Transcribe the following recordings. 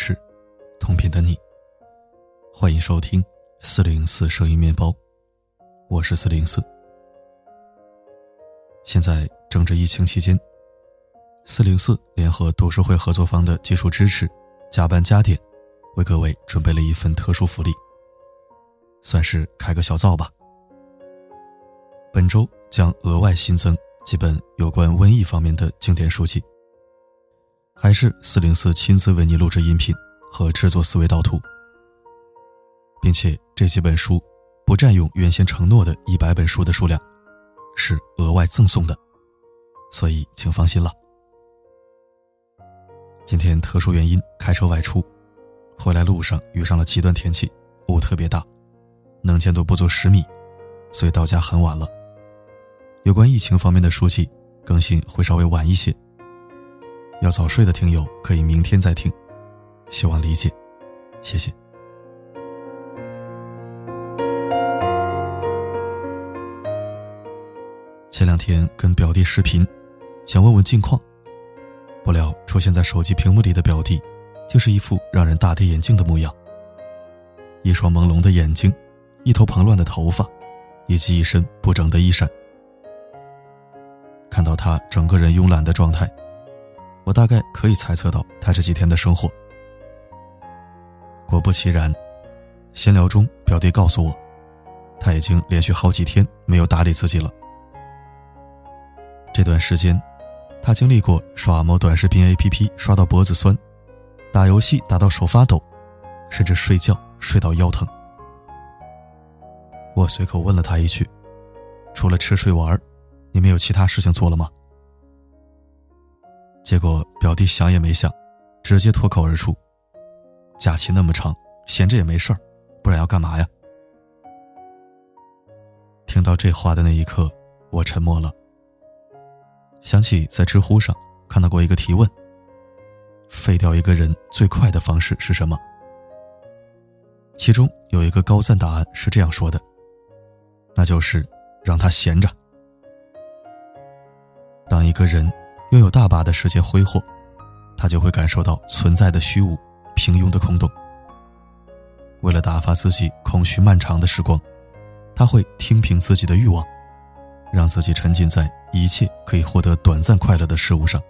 是，同频的你。欢迎收听四零四声音面包，我是四零四。现在正值疫情期间，四零四联合读书会合作方的技术支持，加班加点，为各位准备了一份特殊福利，算是开个小灶吧。本周将额外新增几本有关瘟疫方面的经典书籍。还是四零四亲自为你录制音频和制作思维导图，并且这几本书不占用原先承诺的一百本书的数量，是额外赠送的，所以请放心了。今天特殊原因开车外出，回来路上遇上了极端天气，雾特别大，能见度不足十米，所以到家很晚了。有关疫情方面的书籍更新会稍微晚一些。要早睡的听友可以明天再听，希望理解，谢谢。前两天跟表弟视频，想问问近况，不料出现在手机屏幕里的表弟，竟是一副让人大跌眼镜的模样。一双朦胧的眼睛，一头蓬乱的头发，以及一身不整的衣衫。看到他整个人慵懒的状态。我大概可以猜测到他这几天的生活。果不其然，闲聊中表弟告诉我，他已经连续好几天没有打理自己了。这段时间，他经历过刷某短视频 APP 刷到脖子酸，打游戏打到手发抖，甚至睡觉睡到腰疼。我随口问了他一句：“除了吃睡玩，你没有其他事情做了吗？”结果表弟想也没想，直接脱口而出：“假期那么长，闲着也没事儿，不然要干嘛呀？”听到这话的那一刻，我沉默了。想起在知乎上看到过一个提问：“废掉一个人最快的方式是什么？”其中有一个高赞答案是这样说的：“那就是让他闲着。当一个人。”拥有大把的时间挥霍，他就会感受到存在的虚无、平庸的空洞。为了打发自己空虚漫长的时光，他会听凭自己的欲望，让自己沉浸在一切可以获得短暂快乐的事物上。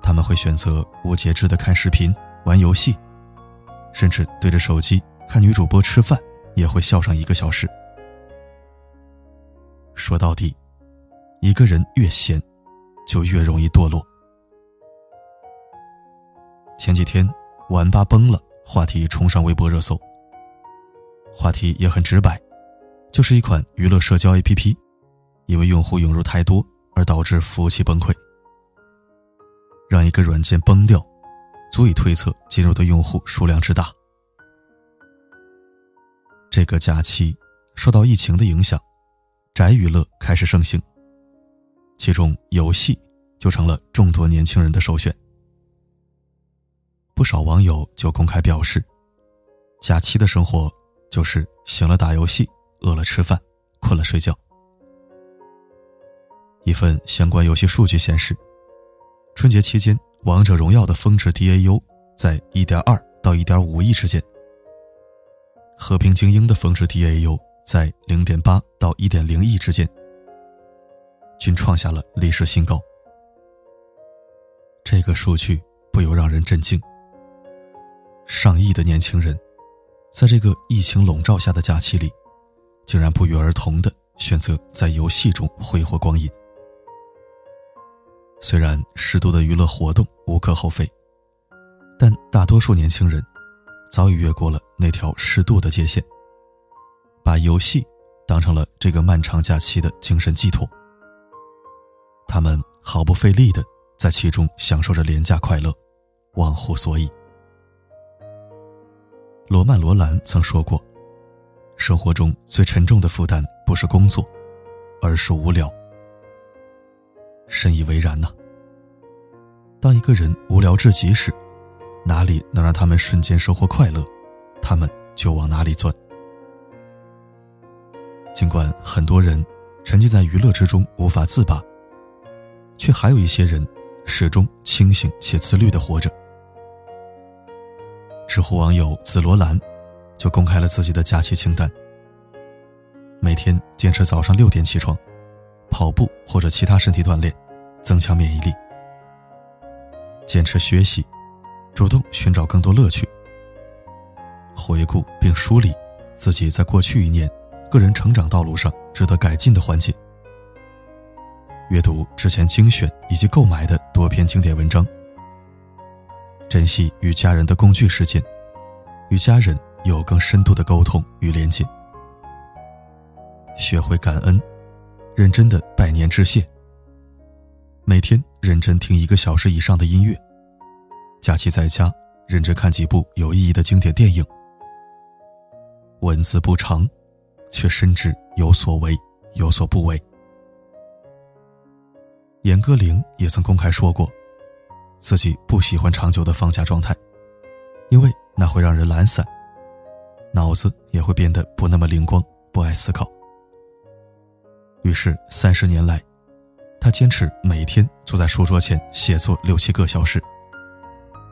他们会选择无节制的看视频、玩游戏，甚至对着手机看女主播吃饭，也会笑上一个小时。说到底，一个人越闲。就越容易堕落。前几天，玩吧崩了，话题冲上微博热搜。话题也很直白，就是一款娱乐社交 APP，因为用户涌入太多而导致服务器崩溃。让一个软件崩掉，足以推测进入的用户数量之大。这个假期，受到疫情的影响，宅娱乐开始盛行。其中游戏就成了众多年轻人的首选。不少网友就公开表示，假期的生活就是醒了打游戏，饿了吃饭，困了睡觉。一份相关游戏数据显示，春节期间《王者荣耀》的峰值 DAU 在1.2到1.5亿之间，《和平精英》的峰值 DAU 在0.8到1.0亿之间。均创下了历史新高。这个数据不由让人震惊。上亿的年轻人，在这个疫情笼罩下的假期里，竟然不约而同的选择在游戏中挥霍光阴。虽然适度的娱乐活动无可厚非，但大多数年轻人早已越过了那条适度的界限，把游戏当成了这个漫长假期的精神寄托。他们毫不费力的在其中享受着廉价快乐，忘乎所以。罗曼·罗兰曾说过：“生活中最沉重的负担不是工作，而是无聊。”深以为然呐。当一个人无聊至极时，哪里能让他们瞬间收获快乐，他们就往哪里钻。尽管很多人沉浸在娱乐之中无法自拔。却还有一些人，始终清醒且自律的活着，知乎网友紫罗兰就公开了自己的假期清单：每天坚持早上六点起床，跑步或者其他身体锻炼，增强免疫力；坚持学习，主动寻找更多乐趣；回顾并梳理自己在过去一年个人成长道路上值得改进的环节；阅读之前精选以及购买的多篇经典文章。珍惜与家人的共聚时间，与家人有更深度的沟通与连接。学会感恩，认真的拜年致谢。每天认真听一个小时以上的音乐。假期在家，认真看几部有意义的经典电影。文字不长，却深知有所为，有所不为。严歌苓也曾公开说过。自己不喜欢长久的放假状态，因为那会让人懒散，脑子也会变得不那么灵光，不爱思考。于是三十年来，他坚持每天坐在书桌前写作六七个小时，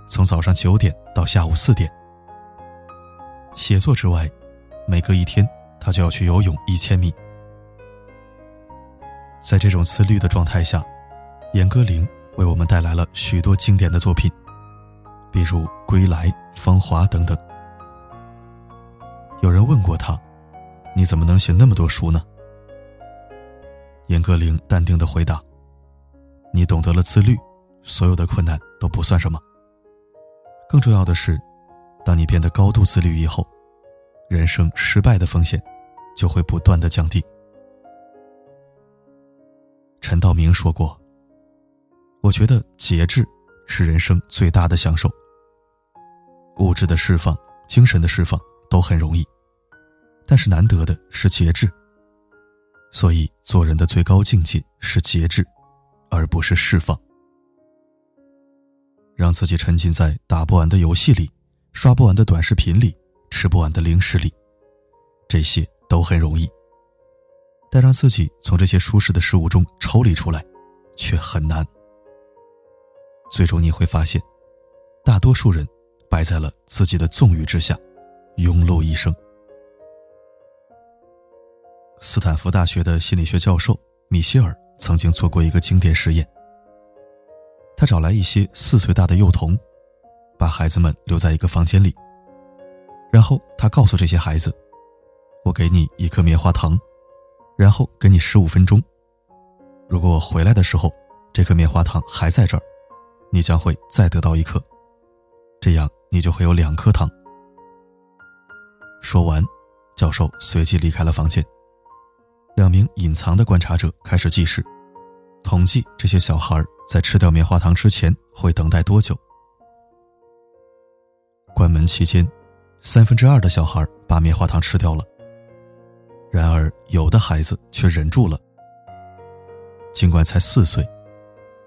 从早上九点到下午四点。写作之外，每隔一天他就要去游泳一千米。在这种自律的状态下，严歌苓。为我们带来了许多经典的作品，比如《归来》《芳华》等等。有人问过他：“你怎么能写那么多书呢？”严歌苓淡定的回答：“你懂得了自律，所有的困难都不算什么。更重要的是，当你变得高度自律以后，人生失败的风险就会不断的降低。”陈道明说过。我觉得节制是人生最大的享受。物质的释放、精神的释放都很容易，但是难得的是节制。所以，做人的最高境界是节制，而不是释放。让自己沉浸在打不完的游戏里、刷不完的短视频里、吃不完的零食里，这些都很容易。但让自己从这些舒适的事物中抽离出来，却很难。最终你会发现，大多数人败在了自己的纵欲之下，庸碌一生。斯坦福大学的心理学教授米歇尔曾经做过一个经典实验。他找来一些四岁大的幼童，把孩子们留在一个房间里，然后他告诉这些孩子：“我给你一颗棉花糖，然后给你十五分钟。如果我回来的时候，这颗棉花糖还在这儿。”你将会再得到一颗，这样你就会有两颗糖。说完，教授随即离开了房间。两名隐藏的观察者开始计时，统计这些小孩在吃掉棉花糖之前会等待多久。关门期间，三分之二的小孩把棉花糖吃掉了，然而有的孩子却忍住了。尽管才四岁，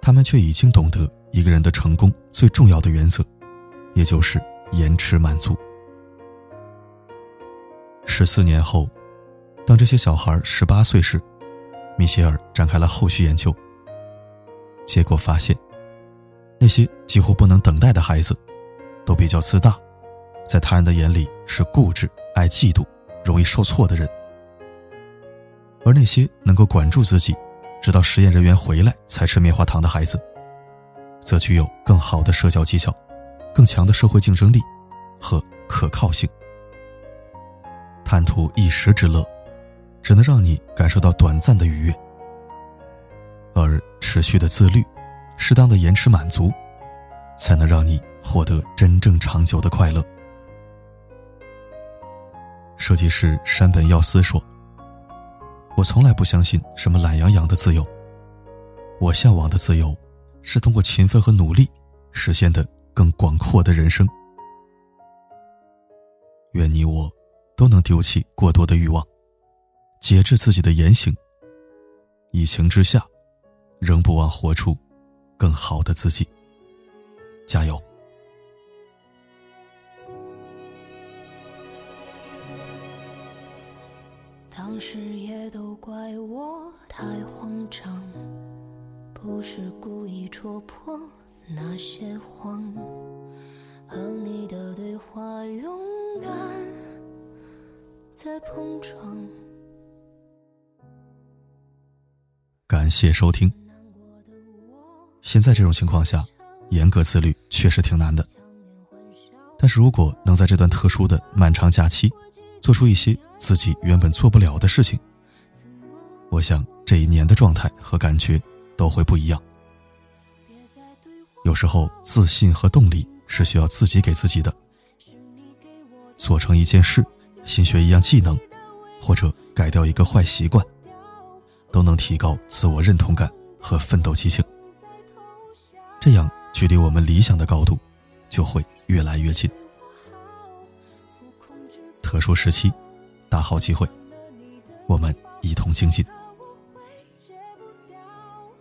他们却已经懂得。一个人的成功最重要的原则，也就是延迟满足。十四年后，当这些小孩十八岁时，米歇尔展开了后续研究。结果发现，那些几乎不能等待的孩子，都比较自大，在他人的眼里是固执、爱嫉妒、容易受挫的人；而那些能够管住自己，直到实验人员回来才吃棉花糖的孩子。则具有更好的社交技巧，更强的社会竞争力和可靠性。贪图一时之乐，只能让你感受到短暂的愉悦；而持续的自律，适当的延迟满足，才能让你获得真正长久的快乐。设计师山本耀司说：“我从来不相信什么懒洋洋的自由，我向往的自由。”是通过勤奋和努力实现的更广阔的人生。愿你我都能丢弃过多的欲望，节制自己的言行。疫情之下，仍不忘活出更好的自己。加油！当时也都怪我太慌张。不是故意戳破那些谎，和你的对话永远在碰撞。感谢收听。现在这种情况下，严格自律确实挺难的。但是如果能在这段特殊的漫长假期，做出一些自己原本做不了的事情，我想这一年的状态和感觉都会不一样。有时候自信和动力是需要自己给自己的。做成一件事，新学一样技能，或者改掉一个坏习惯，都能提高自我认同感和奋斗激情。这样，距离我们理想的高度就会越来越近。特殊时期，大好机会，我们一同精进。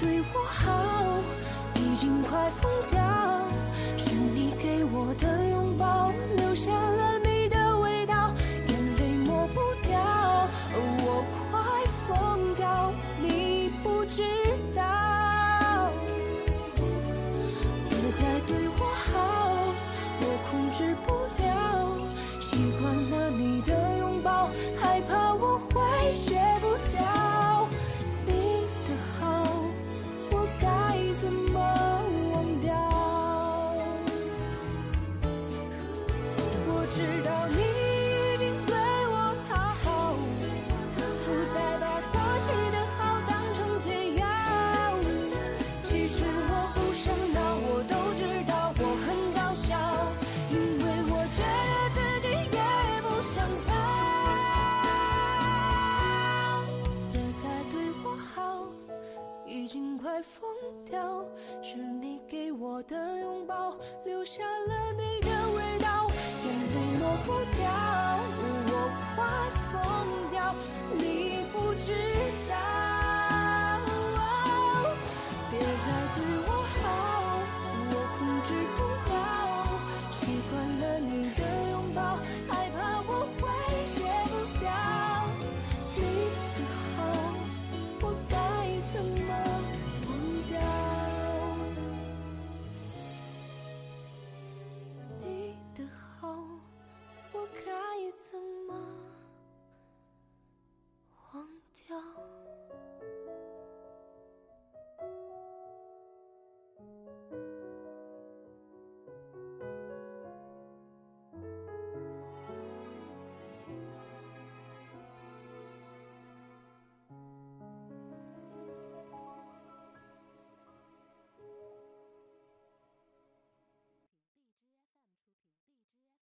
对我好，已经快疯掉。